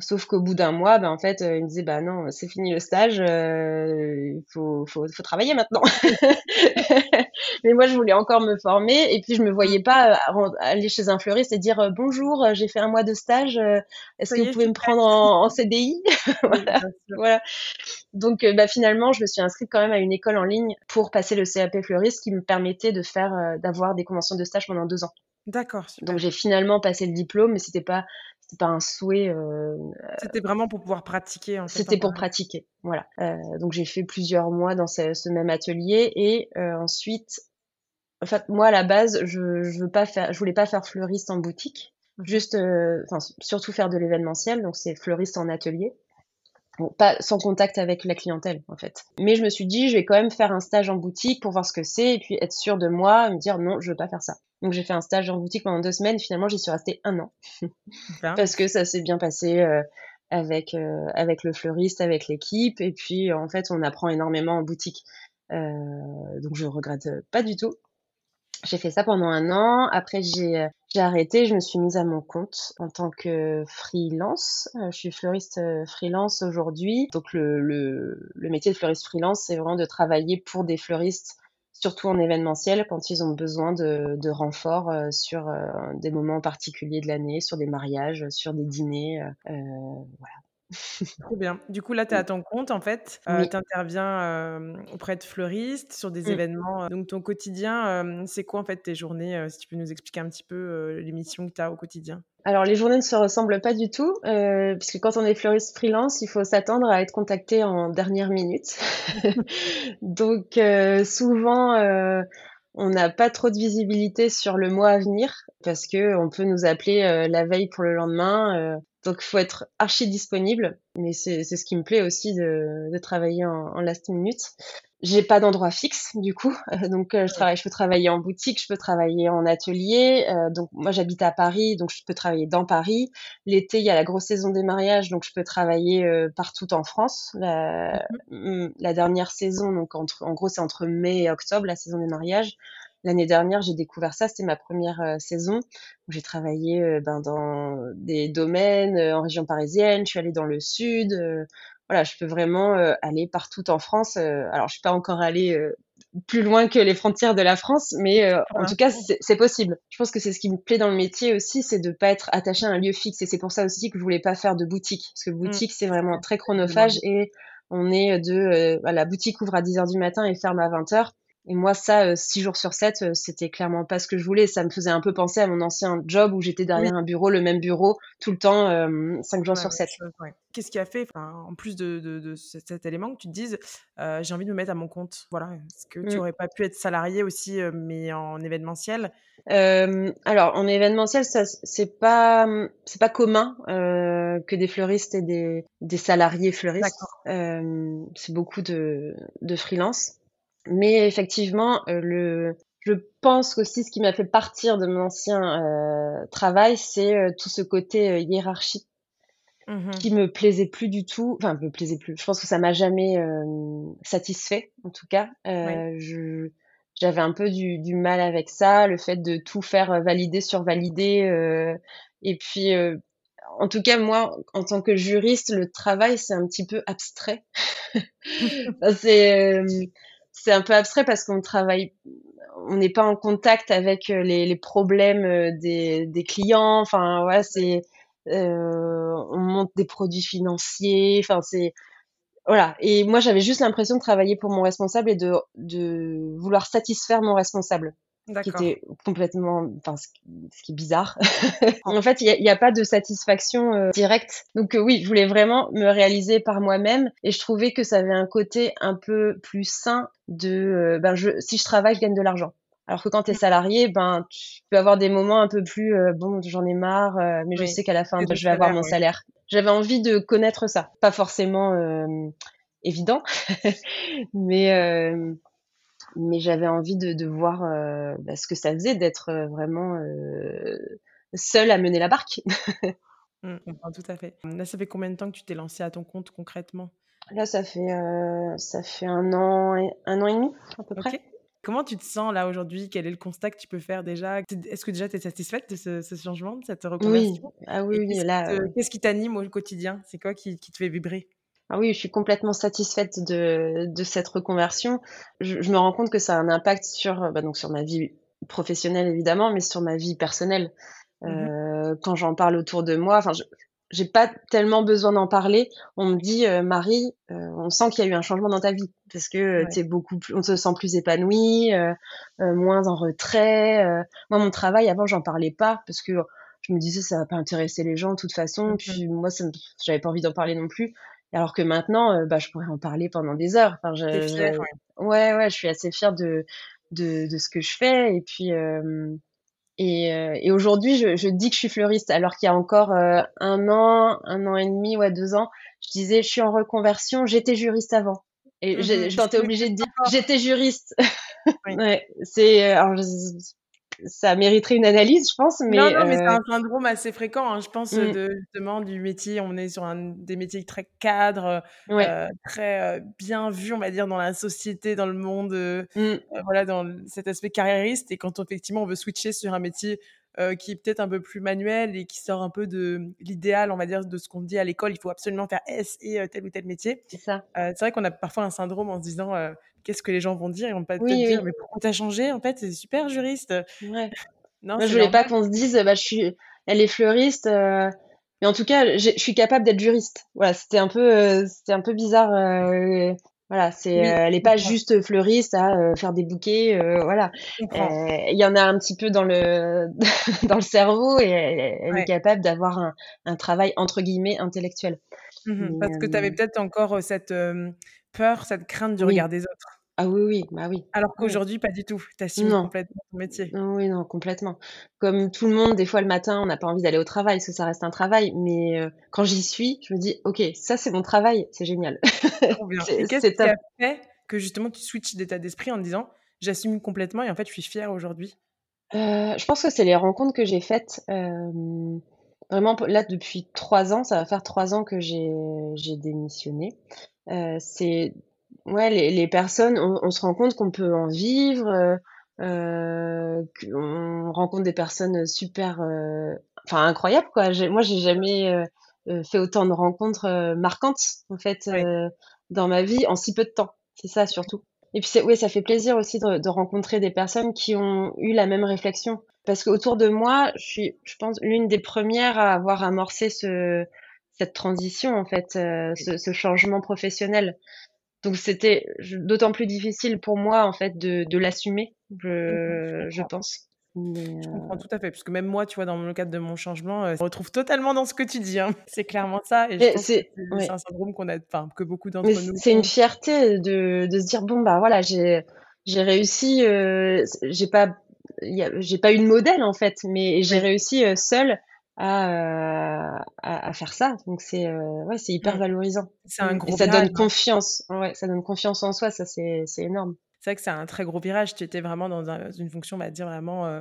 Sauf qu'au bout d'un mois, ben en fait, euh, il me disait bah non, c'est fini le stage, euh, il faut, faut faut travailler maintenant. Mais moi je voulais encore me former et puis je me voyais pas euh, aller chez un fleuriste et dire euh, bonjour, euh, j'ai fait un mois de stage, euh, est-ce que vous pouvez me prendre en, en CDI? Voilà. Donc, euh, bah, finalement, je me suis inscrite quand même à une école en ligne pour passer le CAP fleuriste qui me permettait de faire, euh, d'avoir des conventions de stage pendant deux ans. D'accord. Donc, j'ai finalement passé le diplôme, mais c'était pas, c'était pas un souhait, euh, C'était vraiment pour pouvoir pratiquer, en fait, c'était pour pratiquer. Voilà. Euh, donc, j'ai fait plusieurs mois dans ce, ce même atelier et euh, ensuite, en fait, moi, à la base, je, je veux pas faire, je voulais pas faire fleuriste en boutique, Mhm. juste, enfin, surtout faire de l'événementiel, donc c'est fleuriste en atelier. Bon, pas sans contact avec la clientèle en fait. Mais je me suis dit, je vais quand même faire un stage en boutique pour voir ce que c'est et puis être sûre de moi, me dire non, je veux pas faire ça. Donc j'ai fait un stage en boutique pendant deux semaines. Finalement, j'y suis restée un an parce que ça s'est bien passé euh, avec euh, avec le fleuriste, avec l'équipe et puis en fait, on apprend énormément en boutique. Euh, donc je regrette pas du tout. J'ai fait ça pendant un an. Après, j'ai euh, j'ai arrêté. Je me suis mise à mon compte en tant que freelance. Euh, je suis fleuriste euh, freelance aujourd'hui. Donc le, le, le métier de fleuriste freelance, c'est vraiment de travailler pour des fleuristes, surtout en événementiel, quand ils ont besoin de, de renforts euh, sur des moments particuliers de l'année, sur des mariages, sur des dîners. euh, voilà. Trop bien. Du coup, là, tu es à ton compte, en fait. Euh, Oui. tu interviens euh, auprès de fleuristes sur des Mm. événements. euh, Donc, ton quotidien, euh, c'est quoi, en fait, tes journées Si tu peux nous expliquer un petit peu les missions que tu as au quotidien? Alors les journées ne se ressemblent pas du tout, puisque quand on est fleuriste freelance, il faut s'attendre à être contacté en dernière minute. Donc souvent, on n'a pas trop de visibilité sur le mois à venir, parce que on peut nous appeler euh, la veille pour le lendemain. euh, donc il faut être archi disponible, mais c'est c'est ce qui me plaît aussi de, de travailler en, en last minute. J'ai pas d'endroit fixe du coup, donc euh, je travaille, je peux travailler en boutique, je peux travailler en atelier. euh, donc moi j'habite à Paris, donc je peux travailler dans Paris. L'été il y a la grosse saison des mariages, donc je peux travailler euh, partout en France. La, mm, la dernière saison, donc entre, en gros c'est entre mai et octobre la saison des mariages. L'année dernière j'ai découvert ça, c'était ma première euh, saison. J'ai travaillé euh, ben, dans des domaines euh, en région parisienne, je suis allée dans le sud. euh, voilà, je peux vraiment aller partout en France. alors, je suis pas encore allée plus loin que les frontières de la France, mais en tout cas, c'est possible. Je pense que c'est ce qui me plaît dans le métier aussi, c'est de pas être attaché à un lieu fixe. Et c'est pour ça aussi que je voulais pas faire de boutique, parce que mmh. boutique, c'est vraiment très chronophage et on est de, la boutique ouvre à 10 heures du matin et ferme à 20 heures. Et moi, ça, 6 euh, jours sur 7, euh, c'était clairement pas ce que je voulais. Ça me faisait un peu penser à mon ancien job où j'étais derrière un bureau, le même bureau, tout le temps, 5 euh, jours sur 7. Qu'est-ce qui a fait, en plus de, cet, élément, que tu te dises, j'ai envie de me mettre à mon compte Voilà. Est-ce que tu n'aurais mmh. pas pu être salarié aussi, mais en événementiel? Alors, en événementiel, ça, c'est pas, c'est pas commun que des fleuristes et des, des salariés fleuristes. c'est beaucoup de, de freelance. Mais effectivement, euh, le, je pense aussi ce qui m'a fait partir de mon ancien euh, travail, c'est euh, tout ce côté hiérarchie mmh qui me plaisait plus du tout. Enfin, me plaisait plus. Je pense que ça m'a jamais satisfait, en tout cas. je j'avais un peu du, du, mal avec ça, le fait de tout faire valider sur valider. et puis, en tout cas, moi, en tant que juriste, le travail, c'est un petit peu abstrait. c'est c'est un peu abstrait parce qu'on travaille, on n'est pas en contact avec euh, les, problèmes euh, des, des, clients. Enfin, voilà, c'est, euh, on monte des produits financiers. Enfin, c'est, voilà. Et moi, j'avais juste l'impression de travailler pour mon responsable et de, de vouloir satisfaire mon responsable qui était complètement, enfin, ce, qui est bizarre. en fait, il n'y a, a, pas de satisfaction euh, directe. Donc euh, oui, je voulais vraiment me réaliser par moi-même et je trouvais que ça avait un côté un peu plus sain de, euh, ben, je, si je travaille, je gagne de l'argent. Alors que quand tu es salarié, ben, tu peux avoir des moments un peu plus, bon, j'en ai marre, mais je sais qu'à la fin, je vais avoir mon salaire. J'avais envie de connaître ça. Pas forcément évident, mais mais j'avais envie de, de voir euh, bah, ce que ça faisait d'être euh, vraiment euh, seule à mener la barque. mmh, tout à fait. Là, ça fait combien de temps que tu t'es lancée à ton compte concrètement? Là, ça fait, ça fait un an, et, un an et demi à peu près. Comment tu te sens là aujourd'hui? Quel est le constat que tu peux faire déjà? Est-ce que déjà tu es satisfaite de ce, changement, de cette reconversion? Oui, ah oui, oui là. Qu'est-ce qui t'anime au quotidien? C'est quoi qui, qui, te fait vibrer? Ah oui, je suis complètement satisfaite de, de cette reconversion. Je, je, me rends compte que ça a un impact sur, bah donc sur ma vie professionnelle évidemment, mais sur ma vie personnelle. Mmh euh, quand j'en parle autour de moi, enfin, j'ai pas tellement besoin d'en parler. On me dit, euh, Marie, euh, on sent qu'il y a eu un changement dans ta vie parce que ouais. beaucoup plus, on se sent plus épanoui, moins en retrait. moi, mon travail avant, j'en parlais pas parce que je me disais ça va pas intéresser les gens de toute façon. Mmh Puis moi, j'avais pas envie d'en parler non plus. Alors que maintenant, euh, bah, je pourrais en parler pendant des heures. Enfin, je, ouais. ouais. je suis assez fière de, de, de ce que je fais. Et puis, euh, et, euh, et aujourd'hui, je, je, dis que je suis fleuriste, alors qu'il y a encore un an, un an et demi, ouais, deux ans, je disais, je suis en reconversion, j'étais juriste avant. Et mmh je obligée de dire, j'étais juriste. ouais, c'est, alors, ça mériterait une analyse, je pense. Mais, non, non, mais c'est euh, un syndrome assez fréquent, hein, je pense, mmh. de, justement, du métier. On est sur un, des métiers très cadres, euh, très euh, bien vus, on va dire, dans la société, dans le monde, mmh. voilà, dans cet aspect carriériste. Et quand effectivement on veut switcher sur un métier qui est peut-être un peu plus manuel et qui sort un peu de l'idéal, on va dire, de ce qu'on dit à l'école, il faut absolument faire S et tel ou tel métier. C'est ça. c'est vrai qu'on a parfois un syndrome en se disant qu'est-ce que les gens vont dire Ils vont pas te dire, mais pourquoi t'as changé En fait, c'est super juriste. Ouais. Non, Moi, je voulais pas qu'on se dise, bah, je suis, elle est fleuriste. Euh, mais en tout cas, je suis capable d'être juriste. Voilà, c'était un peu, euh, c'était un peu bizarre. Euh, voilà, c'est, elle est pas juste fleuriste à faire des bouquets. voilà, il y en a un petit peu dans le dans le cerveau et elle, est capable d'avoir un, un, travail entre guillemets intellectuel. Mmh parce que tu avais peut-être encore cette peur, cette crainte du regard des autres. Ah oui, oui, bah oui. Alors qu'aujourd'hui, pas du tout. Tu assumes complètement ton métier. Oui, non, complètement. Comme tout le monde, des fois le matin, on n'a pas envie d'aller au travail, parce que ça reste un travail. Mais euh, quand j'y suis, je me dis, OK, ça c'est mon travail, c'est génial. Qu'est-ce qui a fait que justement tu switches d'état d'esprit en disant, j'assume complètement et en fait, je suis fière aujourd'hui? Euh, Je pense que c'est les rencontres que j'ai faites. Euh, vraiment, là, depuis trois ans, ça va faire trois ans que j'ai démissionné. c'est ouais, les, les personnes, on, on, se rend compte qu'on peut en vivre, euh, euh on rencontre des personnes super, euh, enfin incroyables quoi. Moi, j'ai jamais, euh, fait autant de rencontres marquantes en fait dans ma vie en si peu de temps. C'est ça surtout. Et puis oui, ça fait plaisir aussi de, de, rencontrer des personnes qui ont eu la même réflexion. Parce qu'autour de moi, je suis, je pense, l'une des premières à avoir amorcé ce, cette transition en fait, euh, ce, ce, changement professionnel. Donc c'était d'autant plus difficile pour moi en fait de, de l'assumer, je, je pense. Je comprends tout à fait, parce que même moi, tu vois, dans le cadre de mon changement, euh, je me retrouve totalement dans ce que tu dis. Hein. C'est clairement ça. Et c'est un syndrome qu'on a, enfin, que beaucoup d'entre nous. C'est une fierté de, de, se dire bon bah voilà, j'ai j'ai réussi, euh, j'ai pas j'ai pas eu de modèle en fait, mais j'ai réussi euh, seule à, à, à, faire ça. Donc c'est ouais, c'est hyper valorisant. C'est un gros. Et ça donne confiance. Ouais, ça donne confiance en soi. Ça c'est c'est énorme c'est vrai que c'est un très gros virage. Tu étais vraiment dans une fonction, on va dire, vraiment euh,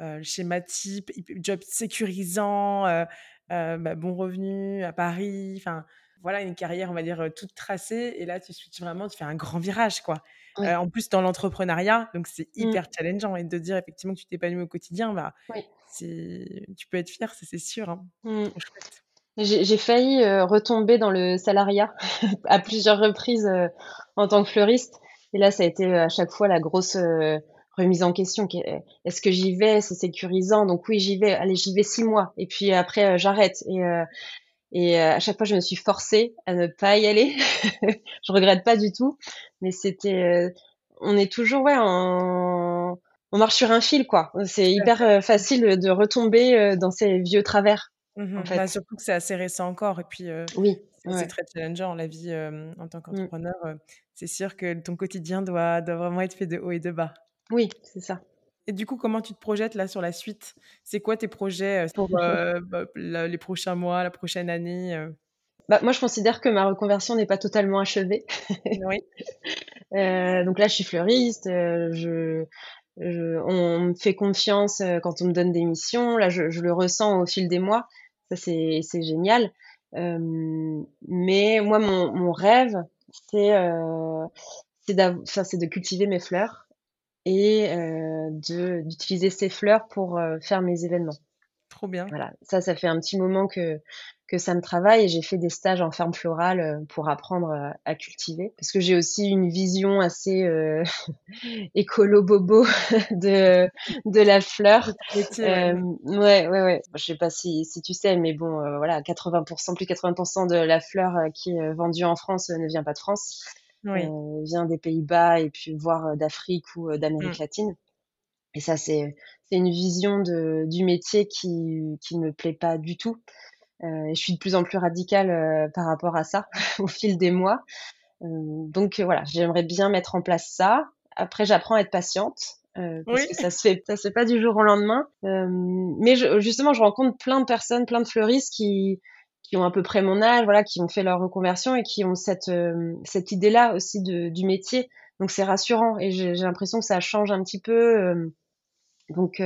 euh, schéma type, job sécurisant, euh, bah, bon revenu à Paris. Enfin, voilà, une carrière, on va dire, toute tracée. Et là, tu switches vraiment, tu fais un grand virage, quoi. En plus, dans l'entrepreneuriat, donc c'est mmh. hyper challengeant. Et de dire effectivement que tu t'épanouis au quotidien, bah, tu peux être fier, c'est sûr. Hein. Mmh. J'ai failli retomber dans le salariat à plusieurs reprises en tant que fleuriste. Et là, ça a été à chaque fois la grosse remise en question. Est-ce que j'y vais? C'est sécurisant? Donc oui, j'y vais. Allez, j'y vais six mois. Et puis après, j'arrête. Et, et à chaque fois, je me suis forcée à ne pas y aller. je regrette pas du tout. Mais c'était... on est toujours ouais, en... On marche sur un fil, quoi. C'est hyper facile de retomber dans ces vieux travers. Mmh en fait. Bah, surtout que c'est assez récent encore. Et puis, oui, c'est très challengeant la vie en tant mmh. qu'entrepreneur. c'est sûr que ton quotidien doit, doit vraiment être fait de haut et de bas. Oui, c'est ça. Et du coup, comment tu te projettes là sur la suite? C'est quoi tes projets pour bah, les prochains mois, la prochaine année bah, moi, je considère que ma reconversion n'est pas totalement achevée. oui. euh, donc là, je suis fleuriste. je, on me fait confiance quand on me donne des missions. Là, je, je le ressens au fil des mois. Ça, c'est génial. Euh, mais moi, mon, mon rêve, c'est euh, de cultiver mes fleurs et euh, d'utiliser ces fleurs pour euh, faire mes événements. Trop bien. Voilà, ça, ça fait un petit moment que que ça me travaille et j'ai fait des stages en ferme florale euh, pour apprendre à, cultiver parce que j'ai aussi une vision assez euh, écolo bobo de de la fleur. Euh, ouais, ouais, ouais. Je sais pas si si tu sais, mais bon, voilà, 80%, plus 80% de la fleur qui est vendue en France ne vient pas de France. Oui. vient des Pays-Bas et puis voire d'Afrique ou d'Amérique mmh. latine. Et ça, c'est une vision de du métier qui qui me plaît pas du tout. Euh, je suis de plus en plus radicale euh, par rapport à ça au fil des mois. Euh, donc voilà, j'aimerais bien mettre en place ça. Après, j'apprends à être patiente. Parce que ça se fait ça se fait pas du jour au lendemain mais je, justement je rencontre plein de personnes plein de fleuristes qui qui ont à peu près mon âge voilà qui ont fait leur reconversion et qui ont cette cette idée là aussi de, du métier donc c'est rassurant et j'ai l'impression que ça change un petit peu donc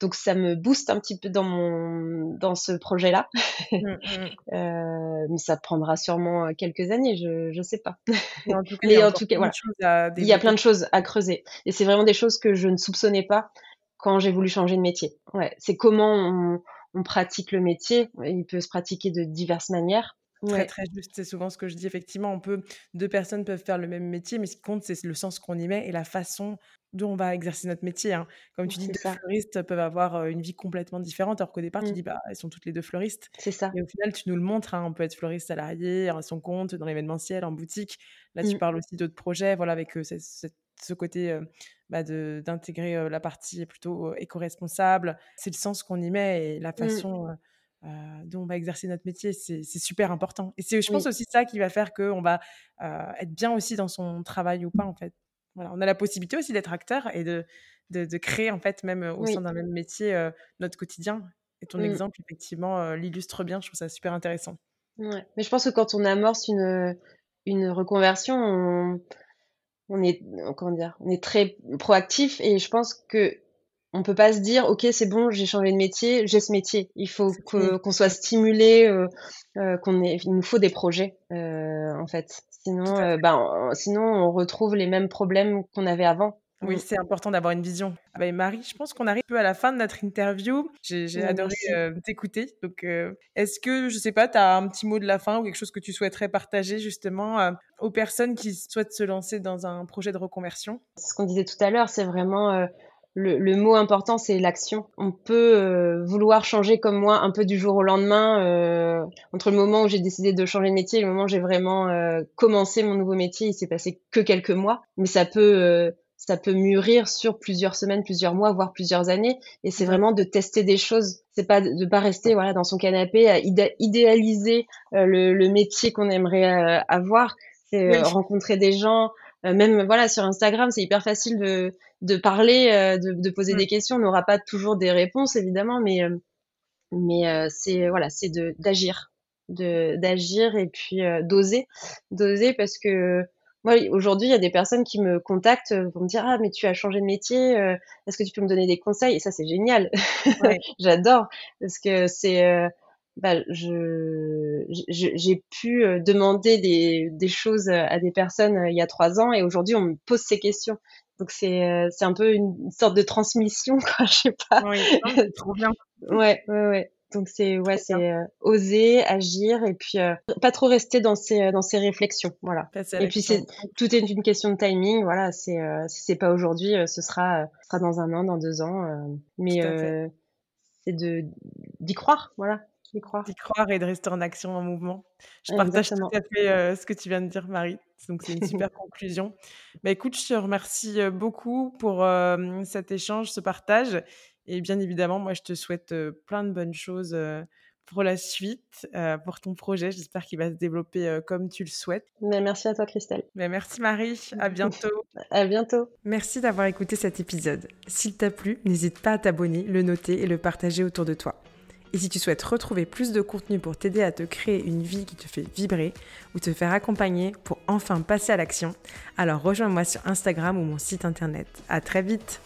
donc ça me booste un petit peu dans mon dans ce projet-là. Mmh, mmh. euh, mais ça prendra sûrement euh, quelques années, je je sais pas. Mais en tout cas, il y a plein de choses à creuser. Et c'est vraiment des choses que je ne soupçonnais pas quand j'ai voulu changer de métier. Ouais, c'est comment on, on pratique le métier. Il peut se pratiquer de diverses manières. Très, très juste. C'est souvent ce que je dis. Effectivement, on peut, deux personnes peuvent faire le même métier, mais ce qui compte, c'est le sens qu'on y met et la façon dont on va exercer notre métier. Hein. Comme tu dis, deux fleuristes peuvent avoir une vie complètement différente, alors qu'au départ, tu mmh. dis, bah, elles sont toutes les deux fleuristes. C'est ça. Et au final, tu nous le montres. Hein. On peut être fleuriste salarié, à son compte, dans l'événementiel, en boutique. Là, tu mmh. parles aussi d'autres projets, voilà, avec ce côté bah, d'intégrer la partie plutôt éco-responsable. C'est le sens qu'on y met et la mmh. façon. Dont on va exercer notre métier, c'est super important. Et c'est, je pense, aussi ça qui va faire qu'on va être bien aussi dans son travail ou pas, en fait. Voilà, on a la possibilité aussi d'être acteur et de, de, créer, en fait, même au sein d'un même métier, euh, notre quotidien. Et ton mmh. exemple, effectivement, l'illustre bien. Je trouve ça super intéressant. Ouais. Mais je pense que quand on amorce une, une reconversion, on, on est, comment dire, on est très proactif et je pense que on peut pas se dire ok c'est bon j'ai changé de métier j'ai ce métier. Il faut qu'on soit stimulé euh, euh, qu'on ait il nous faut des projets euh, en fait. Sinon ben sinon on retrouve les mêmes problèmes qu'on avait avant Oui, c'est important d'avoir une vision. Ah bah, Marie, je pense qu'on arrive un peu à la fin de notre interview. J'ai adoré t'écouter. Donc, est-ce que, je sais pas, tu as un petit mot de la fin ou quelque chose que tu souhaiterais partager justement aux personnes qui souhaitent se lancer dans un projet de reconversion? Ce qu'on disait tout à l'heure, c'est vraiment le, mot important, c'est l'action. On peut euh, vouloir changer comme moi un peu du jour au lendemain. Euh, entre le moment où j'ai décidé de changer de métier et le moment où j'ai vraiment euh, commencé mon nouveau métier, il s'est passé que quelques mois. Mais ça peut, ça peut mûrir sur plusieurs semaines, plusieurs mois, voire plusieurs années. Et c'est vraiment de tester des choses. C'est pas de pas rester voilà dans son canapé à idéaliser le, le, métier qu'on aimerait avoir. C'est rencontrer des gens, euh, même voilà sur Instagram, c'est hyper facile de, de parler, euh, de, de, poser des questions. On n'aura pas toujours des réponses évidemment, mais euh, mais c'est voilà, c'est de d'agir, de d'agir et puis d'oser, d'oser parce que moi aujourd'hui il y a des personnes qui me contactent pour me dire ah mais tu as changé de métier, est-ce que tu peux me donner des conseils? Et ça c'est génial, j'adore parce que c'est bah, je, j'ai pu euh, demander des, des, choses à des personnes euh, il y a trois ans et aujourd'hui on me pose ces questions. Donc c'est euh, c'est un peu une sorte de transmission quoi, je sais pas. Oui, trop bien. ouais, ouais, ouais. Donc c'est ouais, c'est oser, agir et puis pas trop rester dans ses dans ses réflexions, voilà. Et puis c'est tout est une question de timing, voilà. C'est si c'est pas aujourd'hui, ce sera ce sera dans un an, dans deux ans. mais c'est de d'y croire, voilà. D'y croire. croire et de rester en action, en mouvement. Je partage tout à fait euh, ce que tu viens de dire, Marie. Donc, c'est une super conclusion. Bah, écoute, je te remercie euh, beaucoup pour euh, cet échange, ce partage. Et bien évidemment, moi, je te souhaite plein de bonnes choses pour la suite, pour ton projet. J'espère qu'il va se développer comme tu le souhaites. Mais merci à toi, Christelle. Mais merci, Marie. À bientôt. à bientôt. Merci d'avoir écouté cet épisode. S'il t'a plu, n'hésite pas à t'abonner, le noter et le partager autour de toi. Et si tu souhaites retrouver plus de contenu pour t'aider à te créer une vie qui te fait vibrer ou te faire accompagner pour enfin passer à l'action, alors rejoins-moi sur Instagram ou mon site internet. À très vite!